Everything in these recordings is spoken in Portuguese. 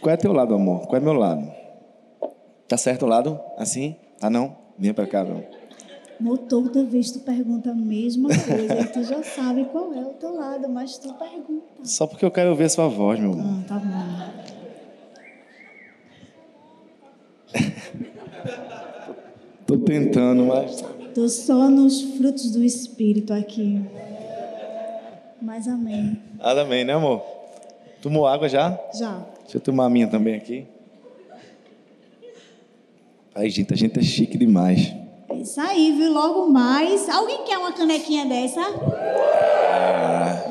Qual é teu lado, amor? Qual é meu lado? Tá certo o lado? Assim? Ah, não? Vem pra cá, não. Amor, toda vez tu pergunta a mesma coisa e tu já sabe qual é o teu lado, mas tu pergunta. Só porque eu quero ouvir a sua voz, meu amor. Ah, tá bom. Tô tentando, mas. Tô só nos frutos do Espírito aqui. Mas amém. Amém, né, amor? Tomou água já? Já. Deixa eu tomar a minha também aqui. Ai, gente, a gente é chique demais. É Isso aí, viu? Logo mais. Alguém quer uma canequinha dessa?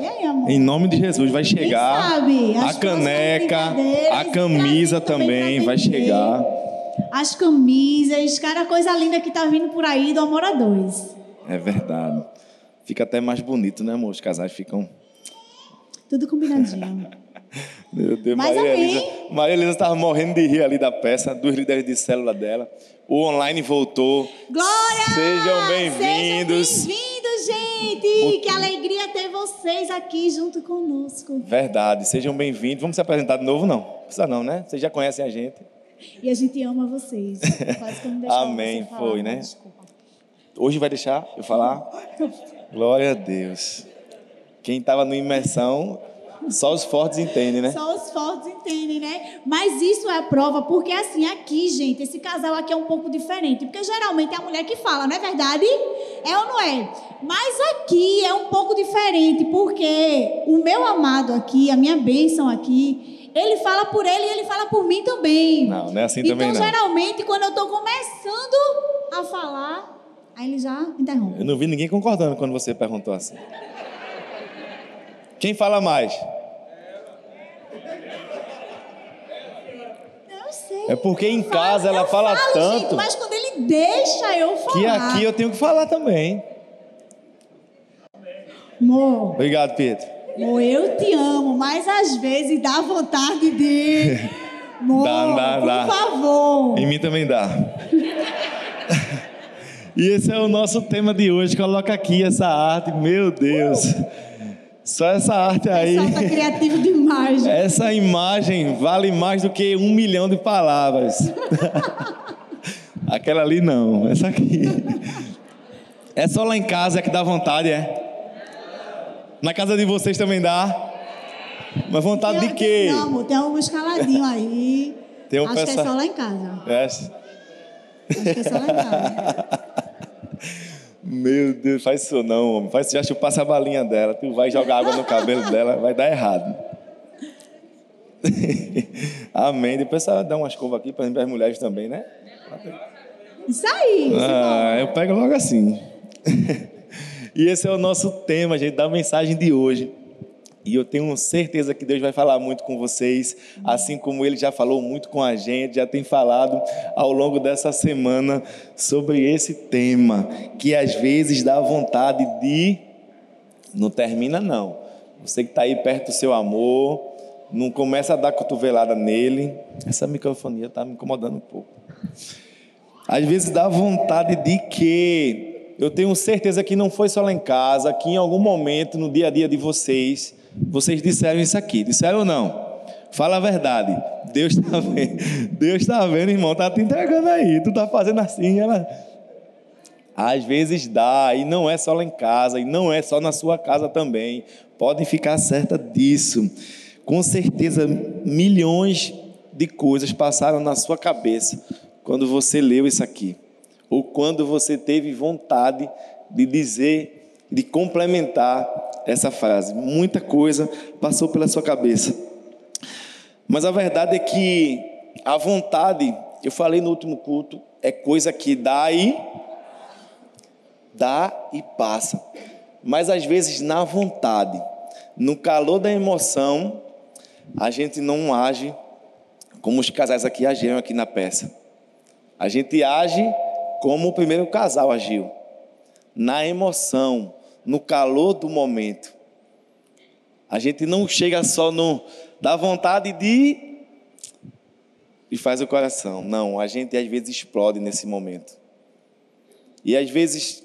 E aí, amor? Em nome de Jesus, vai chegar sabe? As a caneca, a camisa também também vai chegar. As camisas, cara, coisa linda que tá vindo por aí do Amor a Dois. É verdade. Fica até mais bonito, né, amor? Os casais ficam. Tudo combinadinho. Meu Deus, Mas Maria amém. Elisa. Maria Elisa estava morrendo de rir ali da peça, dos líderes de célula dela. O online voltou. Glória! Sejam bem-vindos. Sejam bem-vindos, gente! Que alegria ter vocês aqui junto conosco. Verdade, sejam bem-vindos. Vamos se apresentar de novo, não? Precisa não, né? Vocês já conhecem a gente. E a gente ama vocês. Quase que eu não Amém, falar, foi, né? Desculpa. Hoje vai deixar eu falar? Glória a Deus. Quem estava no imersão, só os fortes entendem, né? Só os fortes entendem, né? Mas isso é a prova, porque assim, aqui, gente, esse casal aqui é um pouco diferente. Porque geralmente é a mulher que fala, não é verdade? É ou não é? Mas aqui é um pouco diferente, porque o meu amado aqui, a minha bênção aqui, ele fala por ele e ele fala por mim também. Não, não é assim então, também não. geralmente, quando eu estou começando a falar, aí ele já interrompe. Eu não vi ninguém concordando quando você perguntou assim. Quem fala mais? Sei. É porque em casa ela fala falo, tanto gente, mas quando ele deixa eu falar. que aqui eu tenho que falar também. Amor, Obrigado, Pedro. amor, eu te amo, mas às vezes dá vontade de. Amor, Dá, dá, por dá. favor. Em mim também dá. E esse é o nosso tema de hoje. Coloca aqui essa arte, meu Deus. Só essa arte aí. O pessoal tá criativo demais. gente. Essa imagem vale mais do que um milhão de palavras. Aquela ali não, essa aqui. É só lá em casa que dá vontade, é? Na casa de vocês também dá? Mas vontade de quê? Não, amor, tem alguns caladinhos aí. Tem um Acho que é só lá em casa. É. Acho que é só lá em casa. Meu Deus, faz isso não, homem. Faz isso, já chupasse a balinha dela. Tu vai jogar água no cabelo dela, vai dar errado. Amém. Depois você dá uma escova aqui para as mulheres também, né? Isso aí. Ah, eu pego logo assim. e esse é o nosso tema, gente, da mensagem de hoje. E eu tenho certeza que Deus vai falar muito com vocês, assim como Ele já falou muito com a gente, já tem falado ao longo dessa semana sobre esse tema, que às vezes dá vontade de. Não termina, não. Você que está aí perto do seu amor, não começa a dar cotovelada nele. Essa microfonia está me incomodando um pouco. Às vezes dá vontade de que eu tenho certeza que não foi só lá em casa, que em algum momento no dia a dia de vocês, vocês disseram isso aqui. Disseram ou não? Fala a verdade. Deus está vendo. Deus está vendo, irmão. Tá te entregando aí. Tu tá fazendo assim, ela. Às vezes dá, e não é só lá em casa, e não é só na sua casa também. Podem ficar certa disso. Com certeza, milhões de coisas passaram na sua cabeça quando você leu isso aqui, ou quando você teve vontade de dizer, de complementar essa frase. Muita coisa passou pela sua cabeça. Mas a verdade é que a vontade, eu falei no último culto, é coisa que dá e dá e passa. Mas às vezes na vontade, no calor da emoção, a gente não age como os casais aqui agiram aqui na peça. A gente age como o primeiro casal agiu, na emoção, no calor do momento. A gente não chega só no da vontade de e faz o coração. Não, a gente às vezes explode nesse momento. E às vezes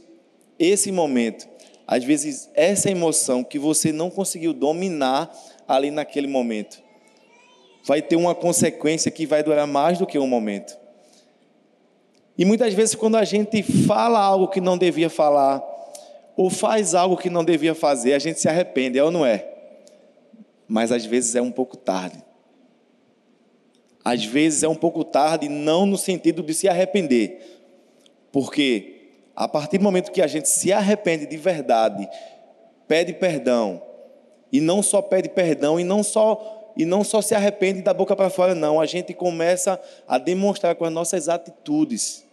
esse momento, às vezes essa emoção que você não conseguiu dominar ali naquele momento, vai ter uma consequência que vai durar mais do que um momento. E muitas vezes, quando a gente fala algo que não devia falar, ou faz algo que não devia fazer, a gente se arrepende, é ou não é? Mas às vezes é um pouco tarde. Às vezes é um pouco tarde, não no sentido de se arrepender, porque a partir do momento que a gente se arrepende de verdade, pede perdão, e não só pede perdão, e não só e não só se arrepende da boca para fora, não. A gente começa a demonstrar com as nossas atitudes,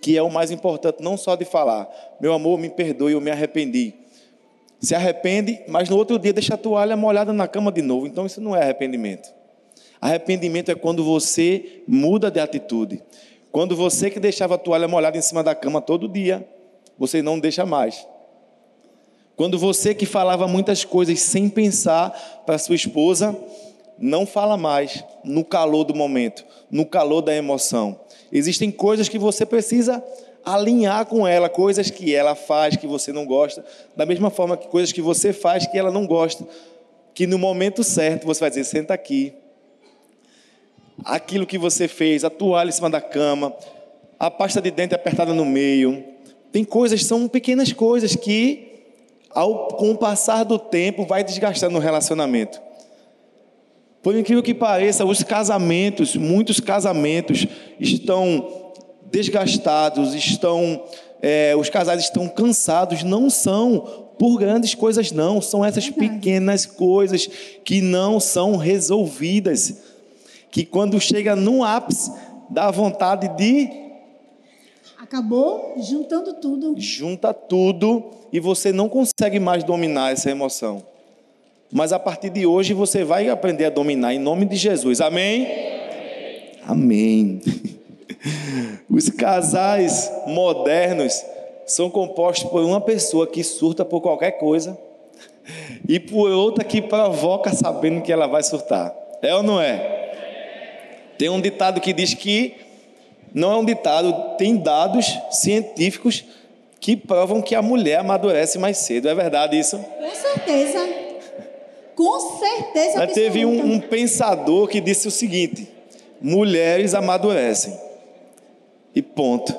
que é o mais importante, não só de falar, meu amor, me perdoe, eu me arrependi. Se arrepende, mas no outro dia deixa a toalha molhada na cama de novo. Então isso não é arrependimento. Arrependimento é quando você muda de atitude. Quando você que deixava a toalha molhada em cima da cama todo dia, você não deixa mais. Quando você que falava muitas coisas sem pensar para sua esposa, não fala mais no calor do momento, no calor da emoção. Existem coisas que você precisa alinhar com ela, coisas que ela faz que você não gosta, da mesma forma que coisas que você faz que ela não gosta, que no momento certo você vai dizer: senta aqui. Aquilo que você fez, a toalha em cima da cama, a pasta de dente apertada no meio, tem coisas, são pequenas coisas que ao, com o passar do tempo, vai desgastando o relacionamento. Por incrível que pareça, os casamentos, muitos casamentos estão desgastados, estão, é, os casais estão cansados, não são por grandes coisas, não, são essas pequenas coisas que não são resolvidas, que quando chega no ápice, dá vontade de Acabou juntando tudo. Junta tudo e você não consegue mais dominar essa emoção. Mas a partir de hoje você vai aprender a dominar em nome de Jesus. Amém? Amém. Os casais modernos são compostos por uma pessoa que surta por qualquer coisa e por outra que provoca sabendo que ela vai surtar. É ou não é? Tem um ditado que diz que não é um ditado, tem dados científicos que provam que a mulher amadurece mais cedo. É verdade isso? Com certeza. Com certeza. Mas teve um, um pensador que disse o seguinte: mulheres amadurecem. E ponto.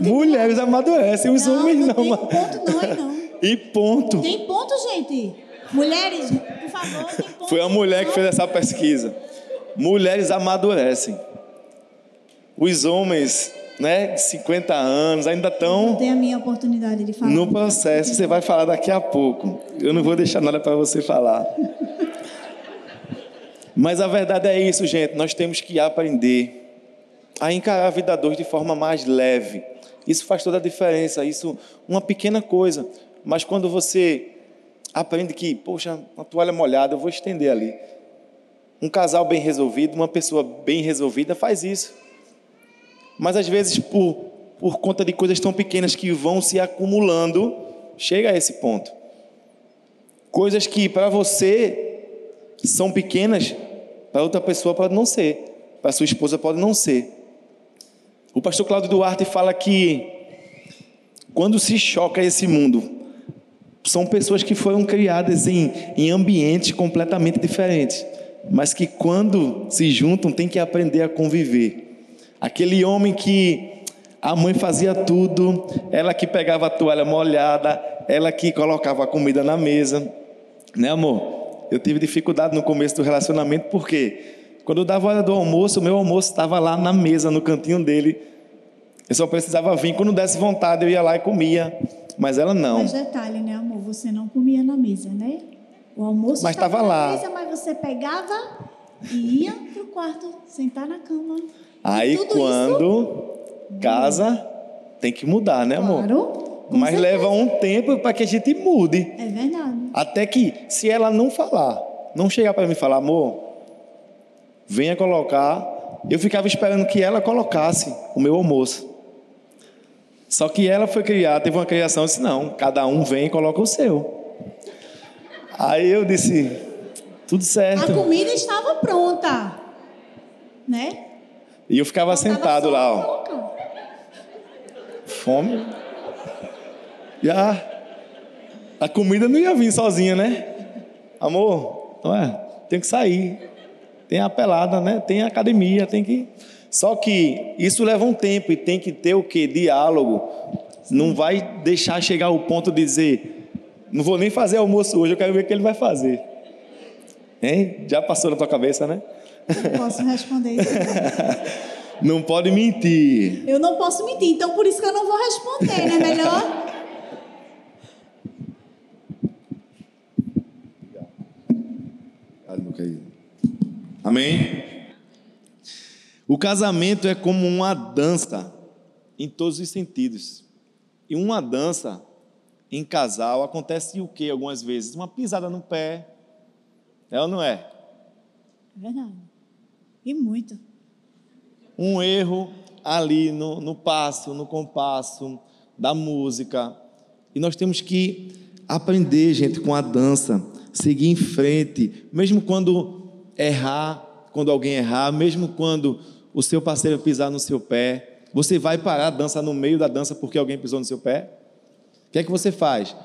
Mulheres amadurecem, os não, homens não. Não tem ponto não, aí não. E ponto. Tem ponto, gente. Mulheres, por favor, tem ponto. Foi a mulher que fez essa pesquisa mulheres amadurecem. Os homens, né, de 50 anos, ainda estão. Tem a minha oportunidade de falar. No processo, você vai falar daqui a pouco. Eu não vou deixar nada para você falar. Mas a verdade é isso, gente. Nós temos que aprender a encarar a vida dois de forma mais leve. Isso faz toda a diferença. Isso, uma pequena coisa. Mas quando você aprende que, poxa, uma toalha molhada, eu vou estender ali. Um casal bem resolvido, uma pessoa bem resolvida faz isso. Mas às vezes, por, por conta de coisas tão pequenas que vão se acumulando, chega a esse ponto. Coisas que para você são pequenas, para outra pessoa pode não ser, para sua esposa pode não ser. O pastor Cláudio Duarte fala que quando se choca esse mundo, são pessoas que foram criadas em, em ambientes completamente diferentes mas que quando se juntam tem que aprender a conviver. Aquele homem que a mãe fazia tudo, ela que pegava a toalha molhada, ela que colocava a comida na mesa, né, amor? Eu tive dificuldade no começo do relacionamento porque quando eu dava hora do almoço, o meu almoço estava lá na mesa, no cantinho dele. Eu só precisava vir quando desse vontade, eu ia lá e comia, mas ela não. Mas detalhe, né, amor? Você não comia na mesa, né? O almoço mas estava lá. Mesa, mas você pegava e ia para o quarto, sentar na cama. Aí quando isso... casa, tem que mudar, né, amor? Claro. Mas certeza. leva um tempo para que a gente mude. É verdade. Até que, se ela não falar, não chegar para mim e falar, amor, venha colocar. Eu ficava esperando que ela colocasse o meu almoço. Só que ela foi criada, teve uma criação, eu disse, não, cada um vem e coloca o seu. Aí eu disse, tudo certo. A comida estava pronta, né? E eu ficava sentado lá, ó. Fome. Já. A comida não ia vir sozinha, né? amor, não é? Tem que sair. Tem a pelada, né? Tem a academia, tem que. Só que isso leva um tempo e tem que ter o que? Diálogo. Não vai deixar chegar ao ponto de dizer, não vou nem fazer almoço hoje, eu quero ver o que ele vai fazer. Hein? Já passou na tua cabeça, né? Não posso responder isso. não pode mentir. Eu não posso mentir, então por isso que eu não vou responder, né? Melhor. Amém? O casamento é como uma dança em todos os sentidos. E uma dança em casal acontece o que algumas vezes? Uma pisada no pé. É ou não é? É verdade. E muito. Um erro ali no, no passo, no compasso da música. E nós temos que aprender, gente, com a dança, seguir em frente, mesmo quando errar, quando alguém errar, mesmo quando o seu parceiro pisar no seu pé, você vai parar a dança no meio da dança porque alguém pisou no seu pé? O que é que você faz?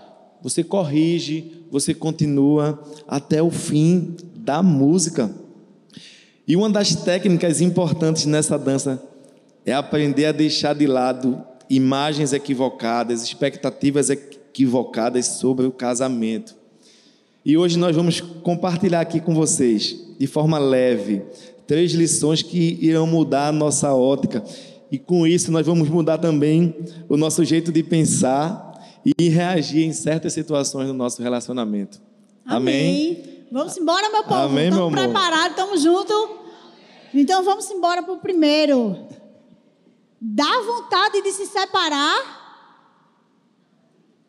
Você corrige, você continua até o fim da música. E uma das técnicas importantes nessa dança é aprender a deixar de lado imagens equivocadas, expectativas equivocadas sobre o casamento. E hoje nós vamos compartilhar aqui com vocês, de forma leve, três lições que irão mudar a nossa ótica. E com isso nós vamos mudar também o nosso jeito de pensar e reagir em certas situações do nosso relacionamento. Amém. Amém. Vamos embora, meu povo. Amém, estamos meu preparados, estamos juntos. Então vamos embora para o primeiro. Dá vontade de se separar,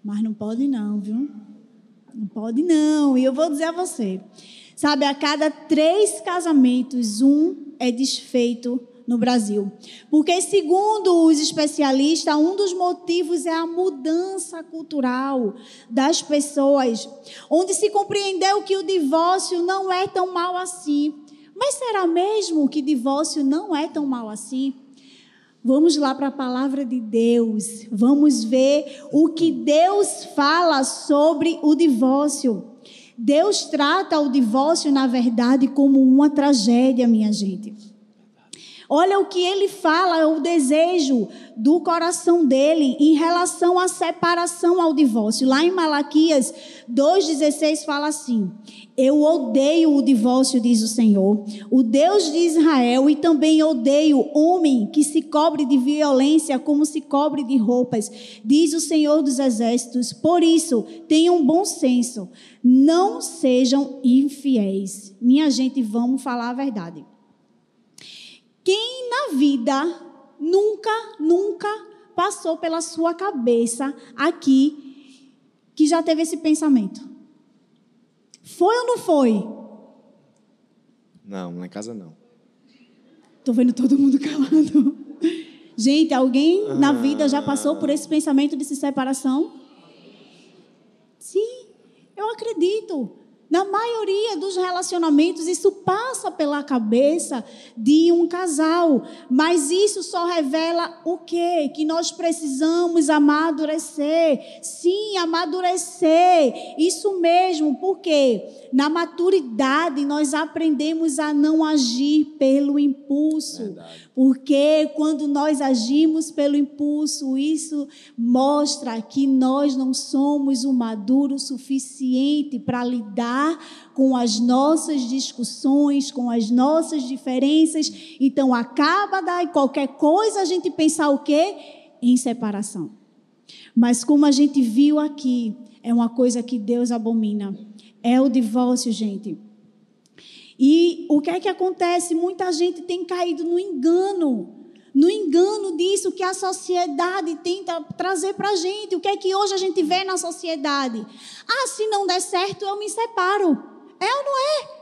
mas não pode não, viu? Não pode não. E eu vou dizer a você, sabe, a cada três casamentos, um é desfeito no Brasil. Porque, segundo os especialistas, um dos motivos é a mudança cultural das pessoas, onde se compreendeu que o divórcio não é tão mal assim. Mas será mesmo que divórcio não é tão mal assim? Vamos lá para a palavra de Deus. Vamos ver o que Deus fala sobre o divórcio. Deus trata o divórcio, na verdade, como uma tragédia, minha gente. Olha o que ele fala, o desejo do coração dele em relação à separação ao divórcio. Lá em Malaquias 2,16 fala assim: Eu odeio o divórcio, diz o Senhor, o Deus de Israel, e também odeio homem que se cobre de violência como se cobre de roupas, diz o Senhor dos Exércitos. Por isso, tenham bom senso, não sejam infiéis. Minha gente, vamos falar a verdade. Quem na vida nunca, nunca passou pela sua cabeça aqui que já teve esse pensamento? Foi ou não foi? Não, lá em casa não. Tô vendo todo mundo calado. Gente, alguém na vida já passou por esse pensamento de se separação? Sim, eu acredito. Na maioria dos relacionamentos, isso passa pela cabeça de um casal. Mas isso só revela o quê? Que nós precisamos amadurecer. Sim, amadurecer. Isso mesmo, porque na maturidade nós aprendemos a não agir pelo impulso. Verdade. Porque quando nós agimos pelo impulso, isso mostra que nós não somos o maduro suficiente para lidar com as nossas discussões, com as nossas diferenças. Então acaba daí qualquer coisa a gente pensar o quê? Em separação. Mas como a gente viu aqui, é uma coisa que Deus abomina. É o divórcio, gente. E o que é que acontece? Muita gente tem caído no engano no engano disso que a sociedade tenta trazer para a gente. O que é que hoje a gente vê na sociedade? Ah, se não der certo, eu me separo. É ou não é?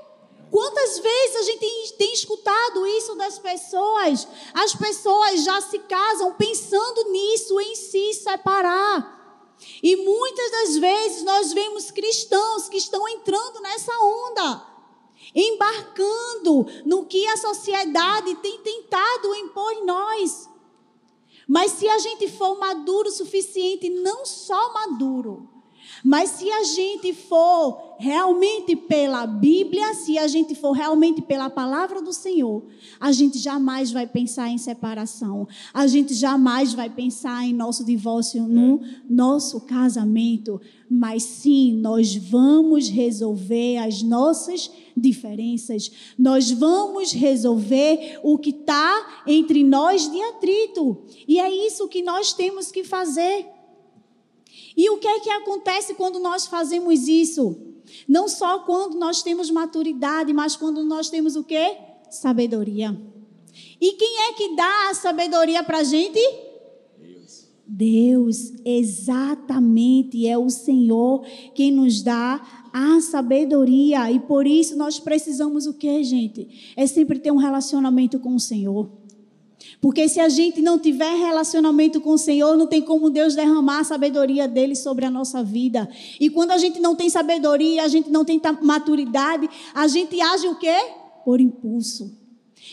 Quantas vezes a gente tem, tem, escutado isso das pessoas? As pessoas já se casam pensando nisso, em se separar. E muitas das vezes nós vemos cristãos que estão entrando nessa onda embarcando no que a sociedade tem tentado impor em nós. Mas se a gente for maduro o suficiente, não só maduro, Mas se a gente for realmente pela Bíblia, se a gente for realmente pela palavra do Senhor, a gente jamais vai pensar em separação. A gente jamais vai pensar em nosso divórcio no nosso casamento. Mas sim, nós vamos resolver as nossas diferenças. Nós vamos resolver o que está entre nós de atrito. E é isso que nós temos que fazer. E o que é que acontece quando nós fazemos isso? Não só quando nós temos maturidade, mas quando nós temos o quê? Sabedoria. E quem é que dá a sabedoria para a gente? Deus. Deus, exatamente, é o Senhor quem nos dá a sabedoria. E por isso nós precisamos o quê, gente? É sempre ter um relacionamento com o Senhor. Porque se a gente não tiver relacionamento com o Senhor, não tem como Deus derramar a sabedoria dele sobre a nossa vida. E quando a gente não tem sabedoria, a gente não tem maturidade, a gente age o quê? Por impulso.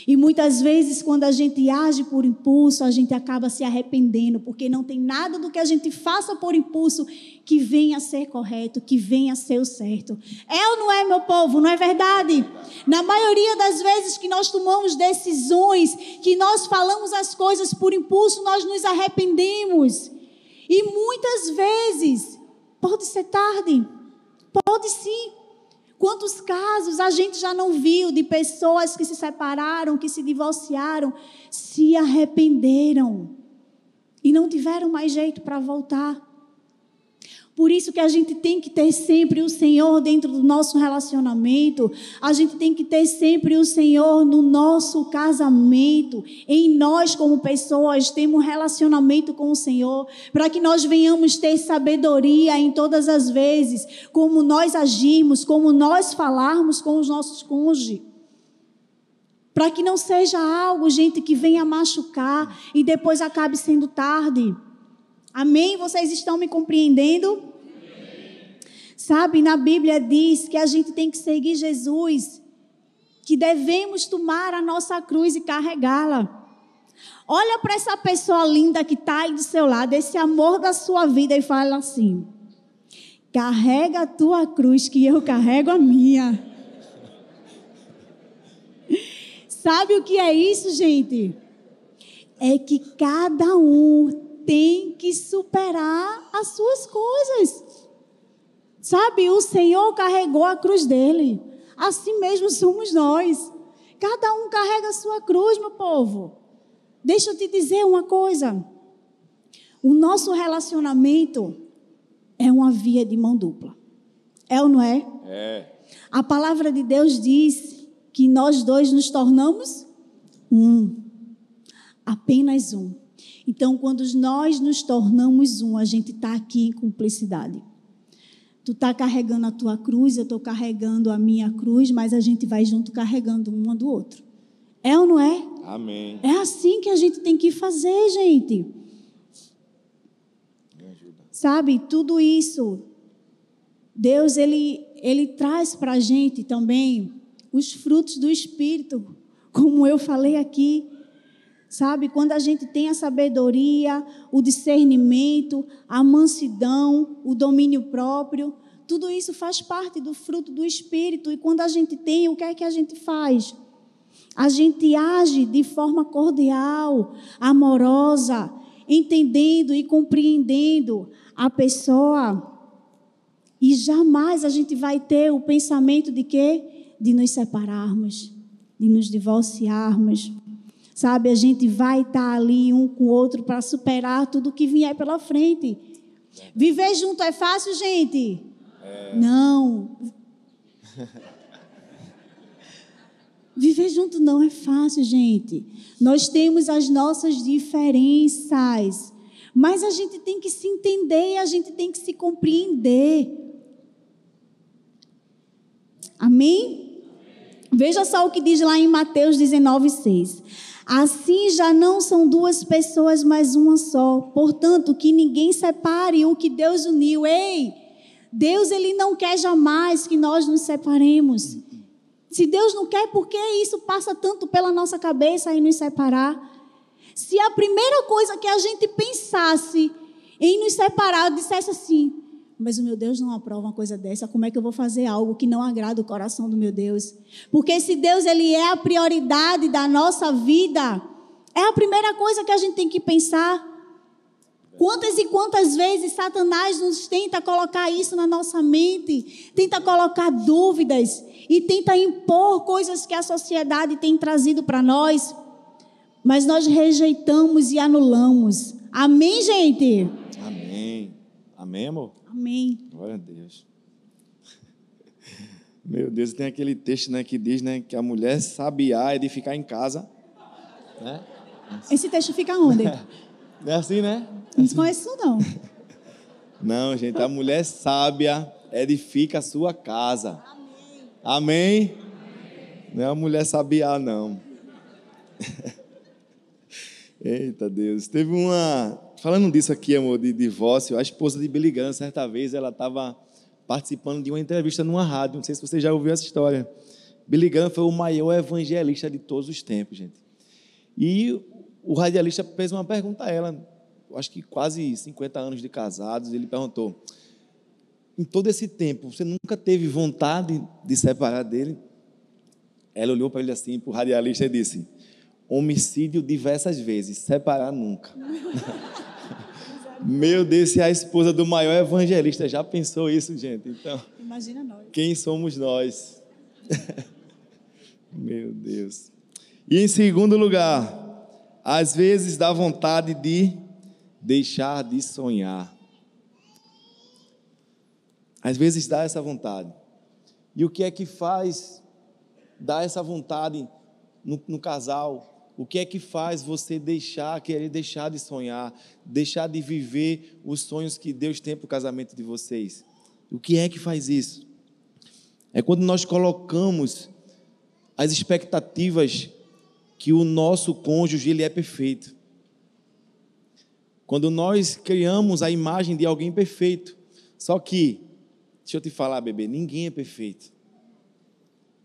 E muitas vezes, quando a gente age por impulso, a gente acaba se arrependendo, porque não tem nada do que a gente faça por impulso que venha a ser correto, que venha a ser o certo. É ou não é, meu povo? Não é verdade? Na maioria das vezes que nós tomamos decisões, que nós falamos as coisas por impulso, nós nos arrependemos. E muitas vezes, pode ser tarde, pode sim. Quantos casos a gente já não viu de pessoas que se separaram, que se divorciaram, se arrependeram e não tiveram mais jeito para voltar? Por isso que a gente tem que ter sempre o Senhor dentro do nosso relacionamento. A gente tem que ter sempre o Senhor no nosso casamento. Em nós, como pessoas, temos um relacionamento com o Senhor. Para que nós venhamos ter sabedoria em todas as vezes. Como nós agimos, como nós falarmos com os nossos cônjuges. Para que não seja algo, gente, que venha machucar e depois acabe sendo tarde. Amém? Vocês estão me compreendendo? Sabe, na Bíblia diz que a gente tem que seguir Jesus, que devemos tomar a nossa cruz e carregá-la. Olha para essa pessoa linda que está aí do seu lado, esse amor da sua vida, e fala assim: carrega a tua cruz, que eu carrego a minha. Sabe o que é isso, gente? É que cada um tem que superar as suas coisas. Sabe, o Senhor carregou a cruz dele. Assim mesmo somos nós. Cada um carrega a sua cruz, meu povo. Deixa eu te dizer uma coisa. O nosso relacionamento é uma via de mão dupla. É ou não é? É. A palavra de Deus diz que nós dois nos tornamos um. Apenas um. Então, quando nós nos tornamos um, a gente está aqui em cumplicidade. Tu está carregando a tua cruz, eu estou carregando a minha cruz, mas a gente vai junto carregando um do outro. É ou não é? Amém. É assim que a gente tem que fazer, gente. Me ajuda. Sabe, tudo isso, Deus, Ele, Ele traz para a gente também os frutos do Espírito, como eu falei aqui. Sabe, quando a gente tem a sabedoria, o discernimento, a mansidão, o domínio próprio, tudo isso faz parte do fruto do Espírito. E quando a gente tem, o que é que a gente faz? A gente age de forma cordial, amorosa, entendendo e compreendendo a pessoa. E jamais a gente vai ter o pensamento de quê? De nos separarmos, de nos divorciarmos. Sabe, a gente vai estar ali um com o outro para superar tudo que vier pela frente. Viver junto é fácil, gente? É. Não. Viver junto não é fácil, gente. Nós temos as nossas diferenças. Mas a gente tem que se entender, a gente tem que se compreender. Amém? Veja só o que diz lá em Mateus 19, 6. Assim já não são duas pessoas, mas uma só. Portanto, que ninguém separe o que Deus uniu. Ei, Deus ele não quer jamais que nós nos separemos. Se Deus não quer, por que isso passa tanto pela nossa cabeça em nos separar? Se a primeira coisa que a gente pensasse em nos separar, dissesse assim: Mas o meu Deus não aprova uma coisa dessa. Como é que eu vou fazer algo que não agrada o coração do meu Deus? Porque se Deus ele é a prioridade da nossa vida, é a primeira coisa que a gente tem que pensar. Quantas e quantas vezes Satanás nos tenta colocar isso na nossa mente, tenta colocar dúvidas e tenta impor coisas que a sociedade tem trazido para nós, mas nós rejeitamos e anulamos. Amém, gente? Amém. Amém, amor? Amém. Glória a Deus. Meu Deus, tem aquele texto né, que diz né, que a mulher sabiá é de ficar em casa. Né? Esse texto fica onde? É assim, né? Não conheço isso, não. Não, gente, a mulher sábia edifica a sua casa. Amém? Amém? Não é a mulher sabiá, não. Eita Deus. Teve uma. Falando disso aqui, amor, de divórcio, a esposa de Billy Graham, certa vez, ela estava participando de uma entrevista numa rádio. Não sei se você já ouviu essa história. Billy Graham foi o maior evangelista de todos os tempos, gente. E o radialista fez uma pergunta a ela, acho que quase 50 anos de casados, ele perguntou: em todo esse tempo, você nunca teve vontade de separar dele? Ela olhou para ele assim, para o radialista, e disse: homicídio diversas vezes, separar nunca. Meu Deus, se a esposa do maior evangelista já pensou isso, gente. Então, imagina nós. Quem somos nós? Meu Deus. E em segundo lugar, às vezes dá vontade de deixar de sonhar. Às vezes dá essa vontade. E o que é que faz dar essa vontade no, no casal? O que é que faz você deixar, querer deixar de sonhar, deixar de viver os sonhos que Deus tem para o casamento de vocês? O que é que faz isso? É quando nós colocamos as expectativas que o nosso cônjuge ele é perfeito. Quando nós criamos a imagem de alguém perfeito, só que, deixa eu te falar, bebê, ninguém é perfeito.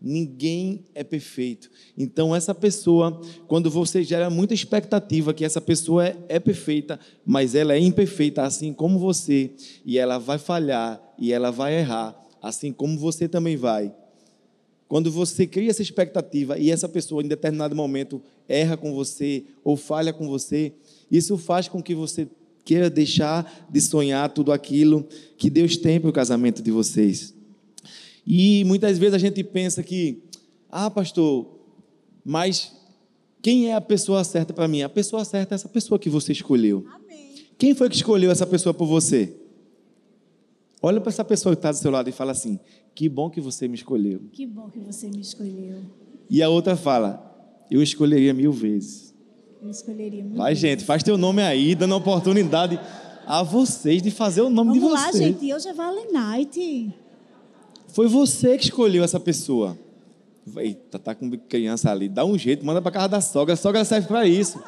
Ninguém é perfeito. Então, essa pessoa, quando você gera muita expectativa que essa pessoa é, é, perfeita, mas ela é imperfeita, assim como você, e ela vai falhar, e ela vai errar, assim como você também vai. Quando você cria essa expectativa e essa pessoa em determinado momento erra com você ou falha com você, isso faz com que você queira deixar de sonhar tudo aquilo que Deus tem para o casamento de vocês. E muitas vezes a gente pensa que, ah, pastor, mas quem é a pessoa certa para mim? A pessoa certa é essa pessoa que você escolheu. Amém. Quem foi que escolheu essa pessoa por você? Olha para essa pessoa que está do seu lado e fala assim: Que bom que você me escolheu. Que bom que você me escolheu. E a outra fala: Eu escolheria mil vezes. Eu escolheria mil Vai, vezes. gente, faz teu nome aí, dando oportunidade a vocês de fazer o nome Vamos de vocês. Vamos lá, gente. Hoje é Vale Night. Foi você que escolheu essa pessoa. Eita, tá com criança ali. Dá um jeito, manda para casa da sogra. A sogra serve para isso.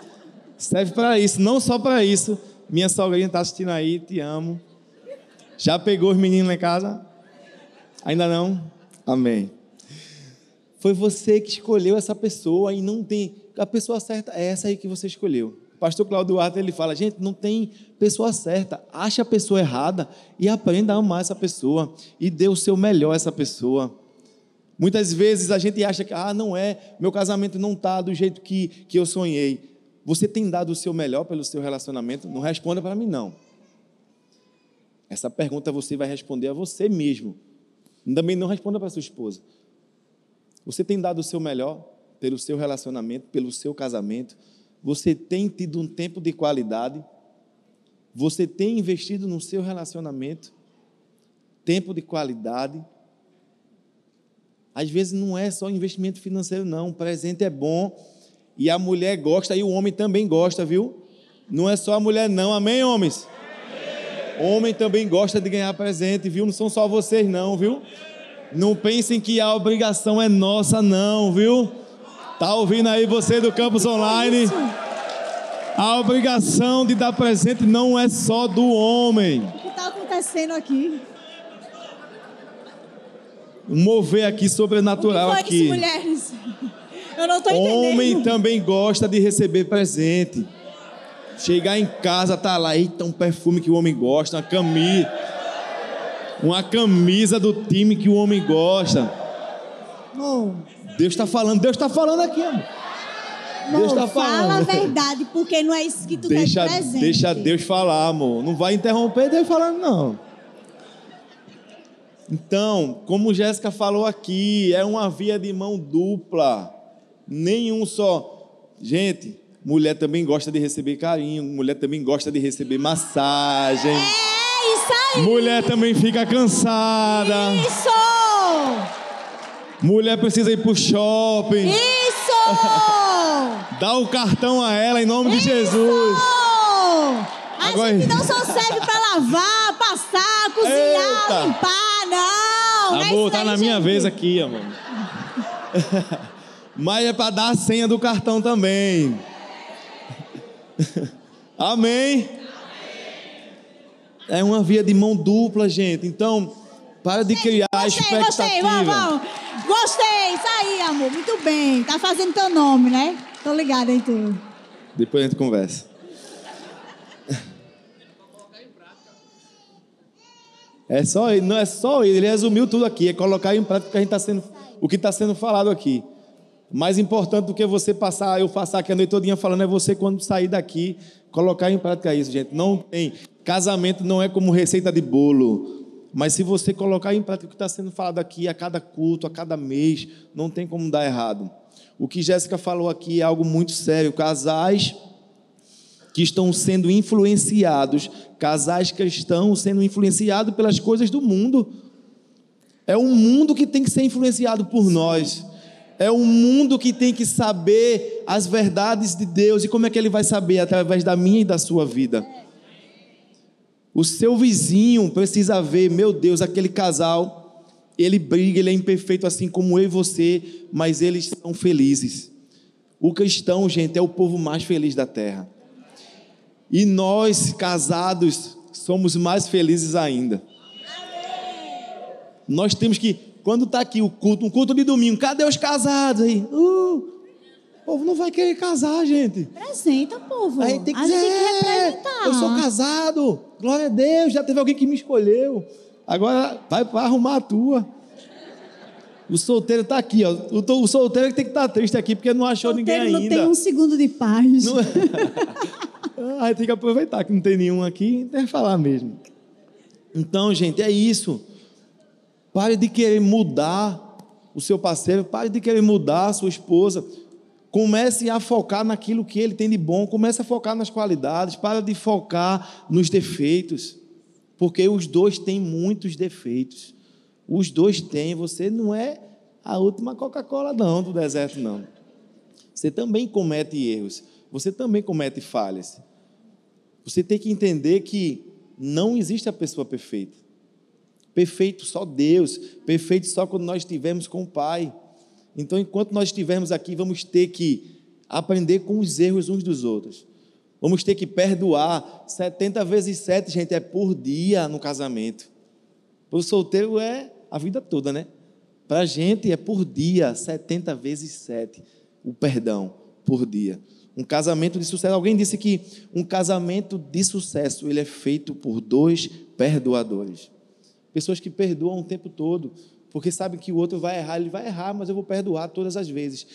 Serve para isso, não só para isso. Minha sogrinha está assistindo aí, te amo. Já pegou os meninos lá em casa? Ainda não? Amém. Foi você que escolheu essa pessoa e não tem. A pessoa certa é essa aí que você escolheu. Pastor Claudio Duarte ele fala: gente, não tem pessoa certa. Acha a pessoa errada e aprenda a amar essa pessoa e dê o seu melhor a essa pessoa. Muitas vezes a gente acha que, ah, não é, meu casamento não está do jeito que, que eu sonhei. Você tem dado o seu melhor pelo seu relacionamento? Não responda para mim, não. Essa pergunta você vai responder a você mesmo. Também não responda para sua esposa. Você tem dado o seu melhor pelo seu relacionamento, pelo seu casamento? Você tem tido um tempo de qualidade? Você tem investido no seu relacionamento? Tempo de qualidade? Às vezes não é só investimento financeiro, não. O presente é bom e a mulher gosta e o homem também gosta, viu? Não é só a mulher, não. Amém, homens? Homem também gosta de ganhar presente, viu? Não são só vocês, não, viu? Não pensem que a obrigação é nossa, não, viu? Tá ouvindo aí você do campus online? A obrigação de dar presente não é só do homem. O que está acontecendo aqui? Um mover aqui sobrenatural aqui. Mulheres? Eu não estou entendendo. Homem também gosta de receber presente. Chegar em casa, tá lá, eita, um perfume que o homem gosta, uma camisa. Uma camisa do time que o homem gosta. Amor, Deus está falando, Deus está falando aqui, amor. Deus amor, tá fala a falando. verdade, porque não é isso que tu Deixa, quer de presente. deixa Deus falar, amor. Não vai interromper Deus falando, não. Então, como Jéssica falou aqui, é uma via de mão dupla. Nenhum só. Gente, mulher também gosta de receber carinho, mulher também gosta de receber massagem. É isso aí! Mulher também fica cansada. Isso! Mulher precisa ir pro shopping. Isso! Dá o cartão a ela em nome de Jesus. A Agora- gente não só serve pra lavar, passar, cozinhar, Eita. limpar, não! é Amor, isso tá aí, na minha vez aqui, amor. Mas é para dar a senha do cartão também. Amém? É uma via de mão dupla, gente. Então, para de criar Gostei, expectativa. gostei, vamos, vamos. Gostei, isso aí, amor. Muito bem. Tá fazendo teu nome, né? Tô ligada em tudo. Depois a gente conversa. É só ele, não é só ele, ele resumiu tudo aqui, é colocar em prática o que a gente tá sendo, o que está sendo falado aqui. Mais importante do que você passar, eu passar aqui a noite todinha falando, é você quando sair daqui, colocar em prática isso, gente. Não tem. Casamento não é como receita de bolo. Mas se você colocar em prática o que está sendo falado aqui a cada culto, a cada mês, não tem como dar errado. O que Jéssica falou aqui é algo muito sério. Casais que estão sendo influenciados, casais cristãos sendo influenciados pelas coisas do mundo. É o mundo que tem que ser influenciado por nós. É o mundo que tem que saber as verdades de Deus. E como é que ele vai saber? Através da minha e da sua vida. O seu vizinho precisa ver, meu Deus, aquele casal, ele briga, ele é imperfeito assim como eu e você, mas eles são felizes. O cristão, gente, é o povo mais feliz da terra. E nós, casados, somos mais felizes ainda. Nós temos que, quando está aqui o culto, um culto de domingo, cadê os casados aí? Uh, povo não vai querer casar, gente. Apresenta, povo. A gente tem que dizer, gente tem que "É, representar. eu sou casado, glória a Deus, já teve alguém que me escolheu. Agora vai para arrumar a tua. O solteiro está aqui, ó. O, o solteiro que tem que estar triste aqui porque não achou ninguém Solteiro não ainda. tem um segundo de paz. Não é? Ah, aí tem que aproveitar que não tem nenhum aqui, tem que falar mesmo. Então, gente, é isso. Pare de querer mudar o seu parceiro, pare de querer mudar a sua esposa. Comece a focar naquilo que ele tem de bom, comece a focar nas qualidades, para de focar nos defeitos. Porque os dois têm muitos defeitos. Os dois têm, você não é a última Coca-Cola não do deserto não. Você também comete erros, você também comete falhas. Você tem que entender que não existe a pessoa perfeita. Perfeito só Deus, perfeito só quando nós estivermos com o Pai. Então, enquanto nós estivermos aqui, vamos ter que aprender com os erros uns dos outros. Vamos ter que perdoar. 70 vezes 7, gente, é por dia no casamento. Para o solteiro é a vida toda, né? Para a gente é por dia, 70 vezes 7, o perdão por dia. Um casamento de sucesso. Alguém disse que um casamento de sucesso ele é feito por dois perdoadores. Pessoas que perdoam o tempo todo, porque sabem que o outro vai errar, ele vai errar, mas eu vou perdoar todas as vezes.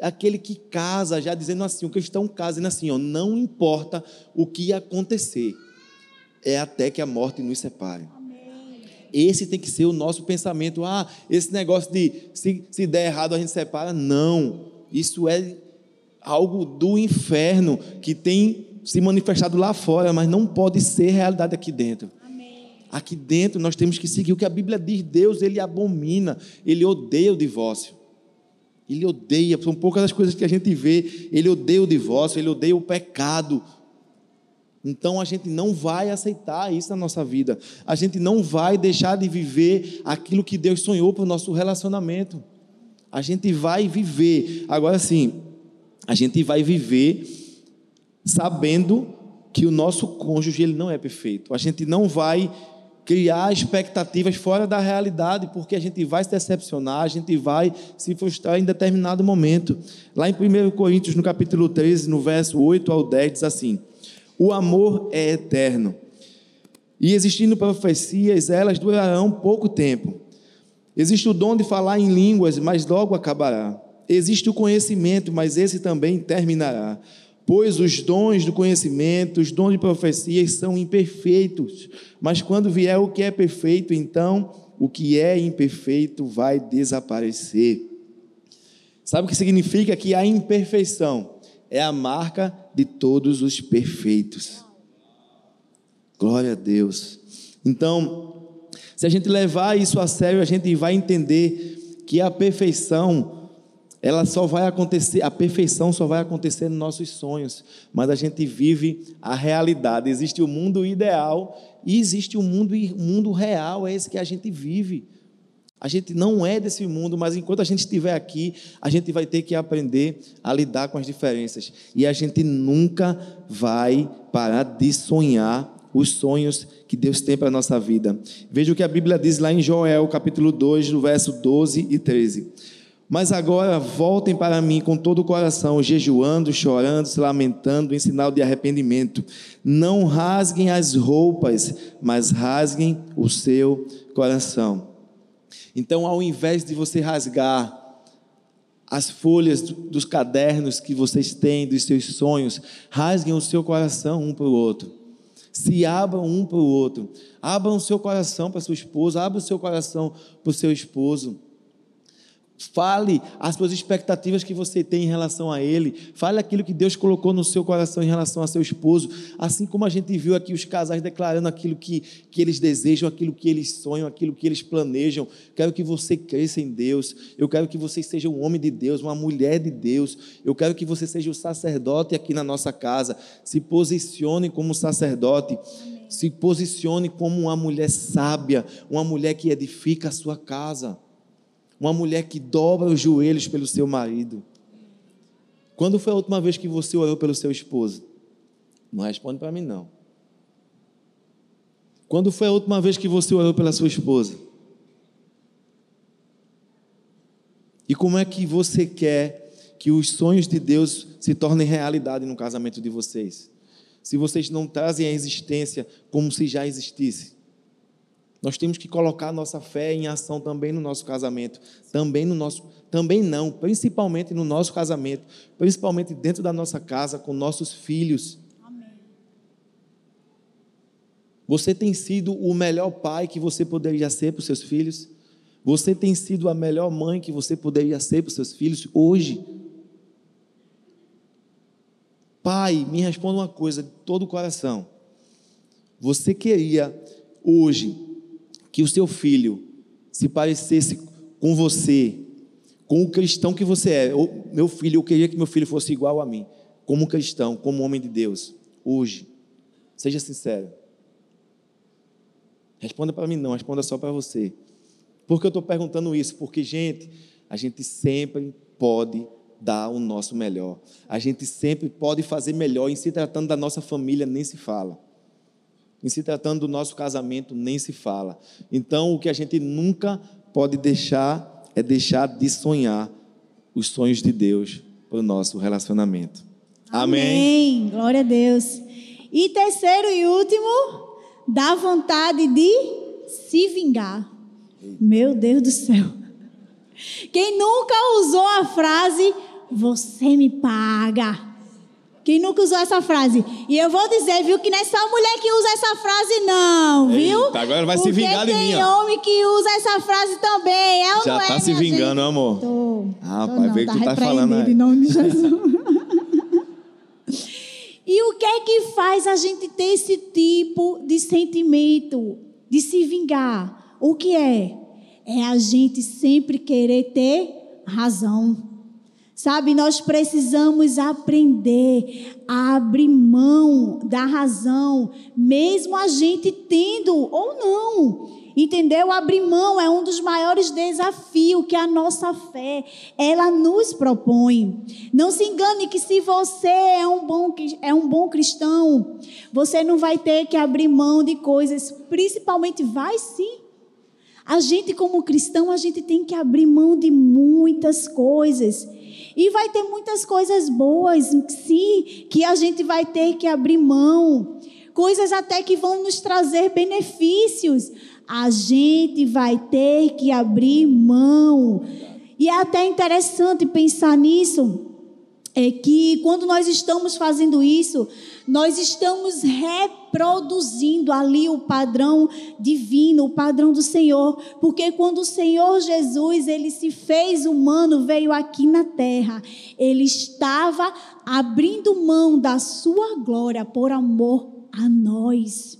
Aquele que casa, já dizendo assim, o cristão casa, dizendo assim, ó, não importa o que acontecer, é até que a morte nos separe. Esse tem que ser o nosso pensamento. Ah, esse negócio de se, se der errado a gente separa. Não. Isso é algo do inferno que tem se manifestado lá fora, mas não pode ser realidade aqui dentro. Aqui dentro nós temos que seguir o que a Bíblia diz. Deus, ele abomina, ele odeia o divórcio. Ele odeia, são poucas as coisas que a gente vê. Ele odeia o divórcio, ele odeia o pecado. Então a gente não vai aceitar isso na nossa vida. A gente não vai deixar de viver aquilo que Deus sonhou para o nosso relacionamento. A gente vai viver. Agora sim, a gente vai viver sabendo que o nosso cônjuge ele não é perfeito. A gente não vai criar expectativas fora da realidade, porque a gente vai se decepcionar, a gente vai se frustrar em determinado momento. Lá em 1 Coríntios, no capítulo 13, no verso 8 ao 10, diz assim: O amor é eterno. E existindo profecias, elas durarão pouco tempo. Existe o dom de falar em línguas, mas logo acabará. Existe o conhecimento, mas esse também terminará. Pois os dons do conhecimento, os dons de profecias são imperfeitos. Mas quando vier o que é perfeito, então o que é imperfeito vai desaparecer. Sabe o que significa que a imperfeição é a marca de todos os perfeitos. Glória a Deus. Então, se a gente levar isso a sério, a gente vai entender que a perfeição, ela só vai acontecer, a perfeição só vai acontecer nos nossos sonhos, mas a gente vive a realidade. Existe o mundo ideal e existe o mundo, mundo real, é esse que a gente vive. A gente não é desse mundo, mas enquanto a gente estiver aqui, a gente vai ter que aprender a lidar com as diferenças. E a gente nunca vai parar de sonhar os sonhos que Deus tem para a nossa vida. Veja o que a Bíblia diz lá em Joel, capítulo 2, no verso 12 e 13. Mas agora voltem para mim com todo o coração, jejuando, chorando, se lamentando, em sinal de arrependimento. Não rasguem as roupas, mas rasguem o seu coração. Então, ao invés de você rasgar as folhas dos cadernos que vocês têm, dos seus sonhos, rasguem o seu coração um para o outro se abram um para o outro. Abram o seu coração para sua esposa, abra o seu coração para o seu esposo. Fale as suas expectativas que você tem em relação a ele. Fale aquilo que Deus colocou no seu coração em relação a seu esposo. Assim como a gente viu aqui os casais declarando aquilo que, que eles desejam, aquilo que eles sonham, aquilo que eles planejam. Quero que você cresça em Deus. Eu quero que você seja um homem de Deus, uma mulher de Deus. Eu quero que você seja o sacerdote aqui na nossa casa. Se posicione como sacerdote. Se posicione como uma mulher sábia, uma mulher que edifica a sua casa uma mulher que dobra os joelhos pelo seu marido. Quando foi a última vez que você orou pelo seu esposo? Não responde para mim, não. Quando foi a última vez que você orou pela sua esposa? E como é que você quer que os sonhos de Deus se tornem realidade no casamento de vocês? Se vocês não trazem a existência como se já existisse. Nós temos que colocar nossa fé em ação também no nosso casamento, também no nosso, também não, principalmente no nosso casamento, principalmente dentro da nossa casa com nossos filhos. Amém. Você tem sido o melhor pai que você poderia ser para os seus filhos? Você tem sido a melhor mãe que você poderia ser para os seus filhos hoje? Pai, me responda uma coisa de todo o coração. Você queria hoje que o seu filho se parecesse com você, com o cristão que você é. meu filho, eu queria que meu filho fosse igual a mim, como cristão, como homem de Deus, hoje. Seja sincero. Responda para mim, não, responda só para você. Por que eu estou perguntando isso? Porque, gente, a gente sempre pode dar o nosso melhor. A gente sempre pode fazer melhor. Em se tratando da nossa família, nem se fala. Em se tratando do nosso casamento, nem se fala. Então, o que a gente nunca pode deixar é deixar de sonhar os sonhos de Deus para o nosso relacionamento. Amém. Amém. Glória a Deus. E terceiro e último, dá vontade de se vingar. Meu Deus do céu. Quem nunca usou a frase, você me paga. Quem nunca usou essa frase? E eu vou dizer, viu, que não é só mulher que usa essa frase, não, viu? Eita, agora vai Porque se vingar de mim. Tem homem que usa essa frase também. É Já tá é, se vingando, gente? amor. Tô. Ah, Tô pai, não, vê tá que tu tá falando aí. Em nome de Jesus. e o que é que faz a gente ter esse tipo de sentimento de se vingar? O que é? É a gente sempre querer ter razão. Sabe, nós precisamos aprender a abrir mão da razão, mesmo a gente tendo ou não. Entendeu? Abrir mão é um dos maiores desafios que a nossa fé ela nos propõe. Não se engane que se você é um bom é um bom cristão, você não vai ter que abrir mão de coisas, principalmente vai sim. A gente como cristão, a gente tem que abrir mão de muitas coisas. E vai ter muitas coisas boas, sim, que a gente vai ter que abrir mão. coisas até que vão nos trazer benefícios. A gente vai ter que abrir mão. E é até interessante pensar nisso, é que quando nós estamos fazendo isso, nós estamos reproduzindo ali o padrão divino, o padrão do Senhor, porque quando o Senhor Jesus, ele se fez humano, veio aqui na terra, ele estava abrindo mão da sua glória por amor a nós.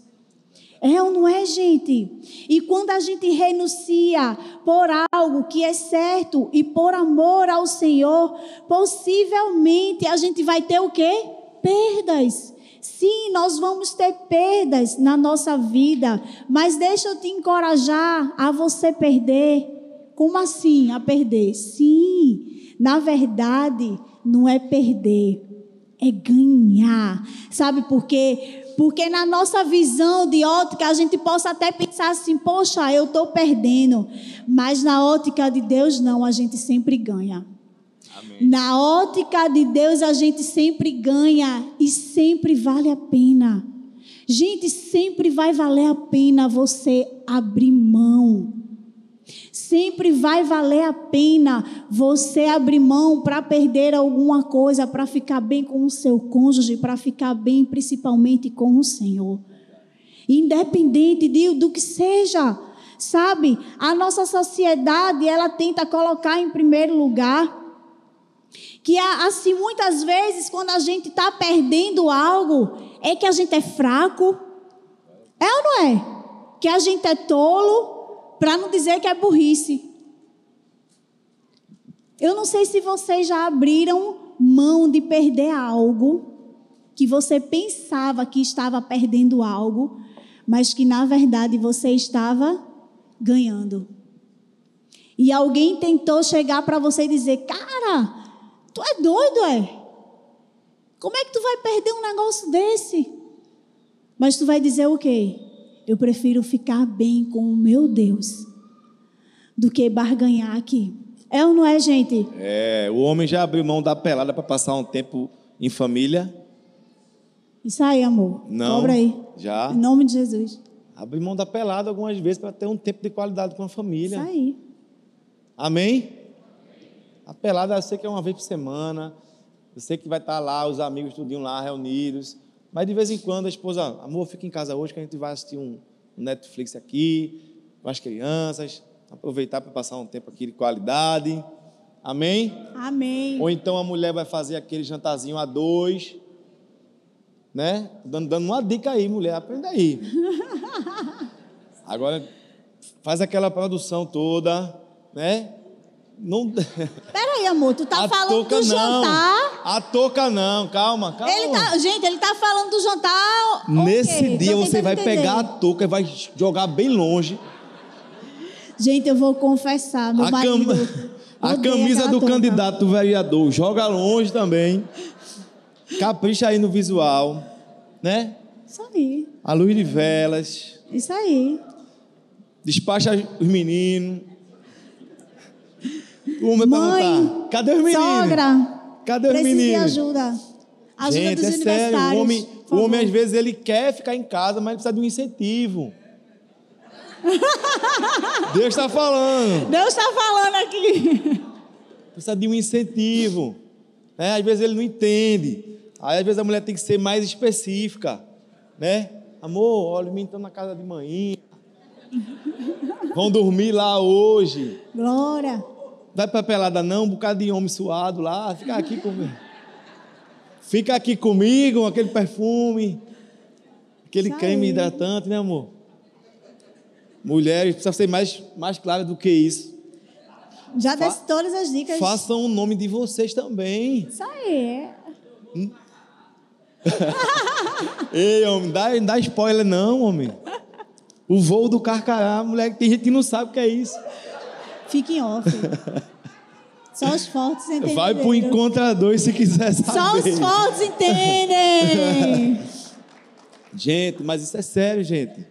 É ou não é, gente? E quando a gente renuncia por algo que é certo e por amor ao Senhor, possivelmente a gente vai ter o quê? Perdas. Sim, nós vamos ter perdas na nossa vida, mas deixa eu te encorajar a você perder. Como assim a perder? Sim, na verdade, não é perder, é ganhar. Sabe por quê? Porque na nossa visão de ótica, a gente possa até pensar assim: poxa, eu estou perdendo. Mas na ótica de Deus, não, a gente sempre ganha. Amém. Na ótica de Deus, a gente sempre ganha e sempre vale a pena. Gente, sempre vai valer a pena você abrir mão Sempre vai valer a pena você abrir mão para perder alguma coisa, para ficar bem com o seu cônjuge, para ficar bem principalmente com o Senhor. Independente de, do que seja, sabe? A nossa sociedade, ela tenta colocar em primeiro lugar que assim muitas vezes quando a gente está perdendo algo é que a gente é fraco, é ou não é? Que a gente é tolo, para não dizer que é burrice. Eu não sei se vocês já abriram mão de perder algo que você pensava que estava perdendo algo, mas que na verdade você estava ganhando. E alguém tentou chegar para você e dizer: Cara, tu é doido, é? Como é que tu vai perder um negócio desse? Mas tu vai dizer o quê? Eu prefiro ficar bem com o meu Deus do que barganhar aqui. É ou não é, gente? É, o homem já abriu mão da pelada para passar um tempo em família. Isso aí, amor. Não. Cobra aí. Já. Em nome de Jesus. Abre mão da pelada algumas vezes para ter um tempo de qualidade com a família. Isso aí. Amém? A pelada eu sei que é uma vez por semana. Eu sei que vai estar lá os amigos tudinho lá reunidos. Mas de vez em quando a esposa, amor, fica em casa hoje que a gente vai assistir um Netflix aqui com as crianças, aproveitar para passar um tempo aqui de qualidade. Amém? Amém. Ou então a mulher vai fazer aquele jantarzinho a dois, né? Dando, dando uma dica aí, mulher, aprenda aí. Agora faz aquela produção toda, né? Não. Peraí, amor, tu tá a falando do jantar. A toca não, calma, calma. Ele tá, gente, ele tá falando do jantar. Nesse okay, dia você vai entender. pegar a touca e vai jogar bem longe. Gente, eu vou confessar, meu a marido. Cam... A camisa do touca. candidato vereador joga longe também. Capricha aí no visual, né? Isso aí. A luz de velas. Isso aí. Despacha os meninos. Uma Mãe, perguntar, cadê os meninos? Sogra, cadê os meninos? de ajuda. Ajuda Gente, dos é sério, o homem, o homem às vezes ele quer ficar em casa, mas ele precisa de um incentivo. Deus está falando. Deus está falando aqui. Precisa de um incentivo. Né? Às vezes ele não entende. Aí às vezes a mulher tem que ser mais específica. Né? Amor, olha, o menino está na casa de manhã. Vão dormir lá hoje. Glória. Vai pra pelada não, um bocado de homem suado lá, fica aqui comigo. Fica aqui comigo, aquele perfume, aquele creme hidratante, né, amor? Mulheres, precisa ser mais, mais clara do que isso. Já Fa desse todas as dicas. Façam o nome de vocês também. Isso aí. Hum? Ei, homem, dá, dá spoiler não, homem. O voo do carcará, mulher, tem gente que não sabe o que é isso. Fique em off. Só os fortes entendem. Vai pro encontrador se quiser saber. Só os fortes entendem. gente, mas isso é sério, gente.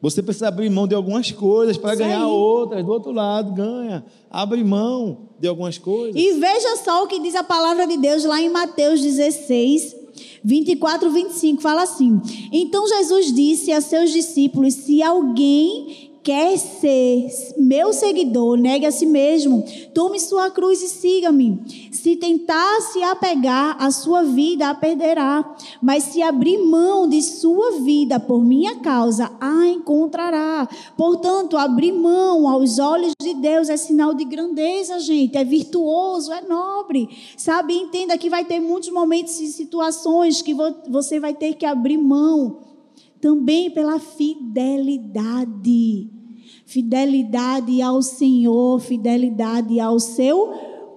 Você precisa abrir mão de algumas coisas para ganhar outras. Do outro lado, ganha. Abre mão de algumas coisas. E veja só o que diz a palavra de Deus lá em Mateus 16, 24, 25 fala assim: Então Jesus disse a seus discípulos: Se alguém quer ser meu seguidor, negue a si mesmo, tome sua cruz e siga-me. Se tentar se apegar à sua vida, a perderá. Mas se abrir mão de sua vida por minha causa, a encontrará. Portanto, abrir mão aos olhos de Deus é sinal de grandeza, gente. É virtuoso, é nobre. Sabe? Entenda que vai ter muitos momentos e situações que você vai ter que abrir mão também pela fidelidade fidelidade ao Senhor, fidelidade ao seu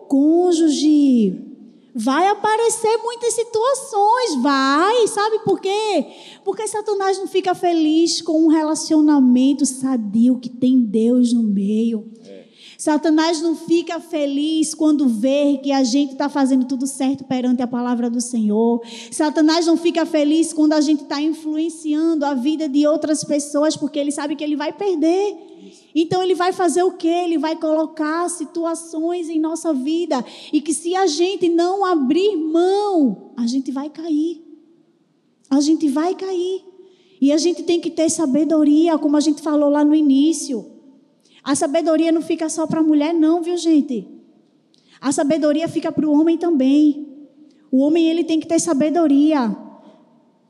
cônjuge. Vai aparecer muitas situações, vai, sabe por quê? Porque Satanás não fica feliz com um relacionamento sadio que tem Deus no meio. Satanás não fica feliz quando vê que a gente está fazendo tudo certo perante a palavra do Senhor. Satanás não fica feliz quando a gente está influenciando a vida de outras pessoas, porque ele sabe que ele vai perder. Então ele vai fazer o quê? Ele vai colocar situações em nossa vida e que se a gente não abrir mão, a gente vai cair. A gente vai cair. E a gente tem que ter sabedoria, como a gente falou lá no início. A sabedoria não fica só para a mulher, não, viu, gente? A sabedoria fica para o homem também. O homem ele tem que ter sabedoria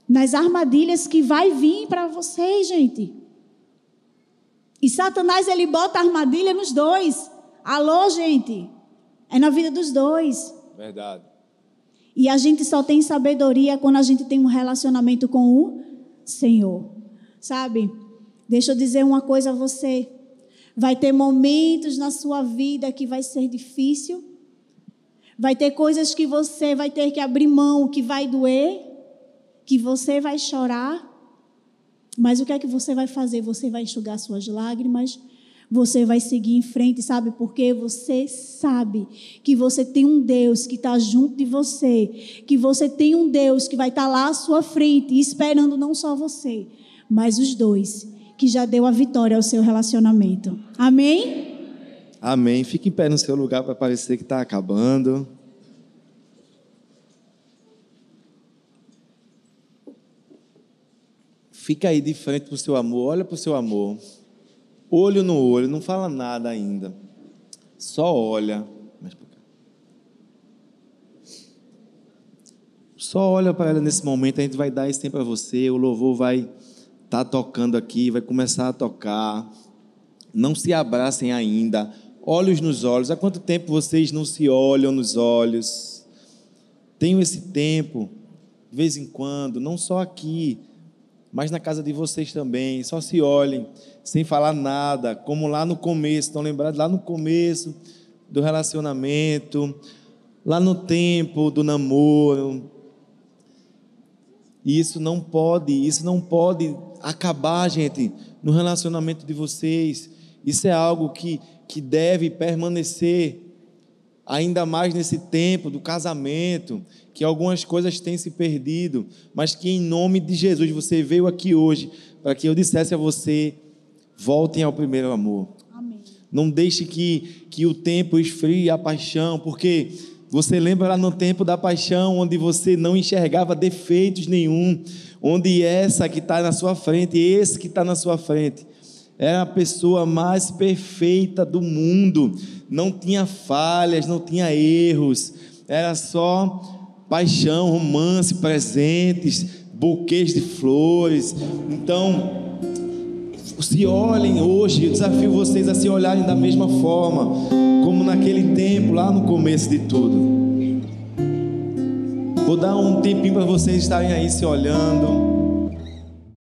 nas armadilhas que vai vir para vocês, gente. E Satanás ele bota armadilha nos dois. Alô, gente? É na vida dos dois. Verdade. E a gente só tem sabedoria quando a gente tem um relacionamento com o Senhor. Sabe? Deixa eu dizer uma coisa a você. Vai ter momentos na sua vida que vai ser difícil. Vai ter coisas que você vai ter que abrir mão, que vai doer, que você vai chorar. Mas o que é que você vai fazer? Você vai enxugar suas lágrimas, você vai seguir em frente, sabe? Porque você sabe que você tem um Deus que está junto de você, que você tem um Deus que vai estar tá lá à sua frente, esperando não só você, mas os dois, que já deu a vitória ao seu relacionamento. Amém? Amém. Fique em pé no seu lugar para parecer que está acabando. Fica aí de frente para o seu amor, olha para o seu amor, olho no olho, não fala nada ainda, só olha. Só olha para ela nesse momento, a gente vai dar esse tempo para você, o louvor vai tá tocando aqui, vai começar a tocar. Não se abracem ainda, olhos nos olhos. Há quanto tempo vocês não se olham nos olhos? Tenho esse tempo, de vez em quando, não só aqui, mas na casa de vocês também, só se olhem, sem falar nada, como lá no começo, estão lembrados? Lá no começo do relacionamento, lá no tempo do namoro. E isso não pode, isso não pode acabar, gente, no relacionamento de vocês. Isso é algo que, que deve permanecer ainda mais nesse tempo do casamento, que algumas coisas têm se perdido, mas que em nome de Jesus você veio aqui hoje para que eu dissesse a você: voltem ao primeiro amor. Amém. Não deixe que, que o tempo esfrie a paixão, porque você lembra lá no tempo da paixão, onde você não enxergava defeitos nenhum, onde essa que está na sua frente, esse que está na sua frente, era a pessoa mais perfeita do mundo, não tinha falhas, não tinha erros, era só paixão, romance, presentes, buquês de flores. Então, se olhem hoje, eu desafio vocês a se olharem da mesma forma, como naquele tempo, lá no começo de tudo. Vou dar um tempinho para vocês estarem aí se olhando.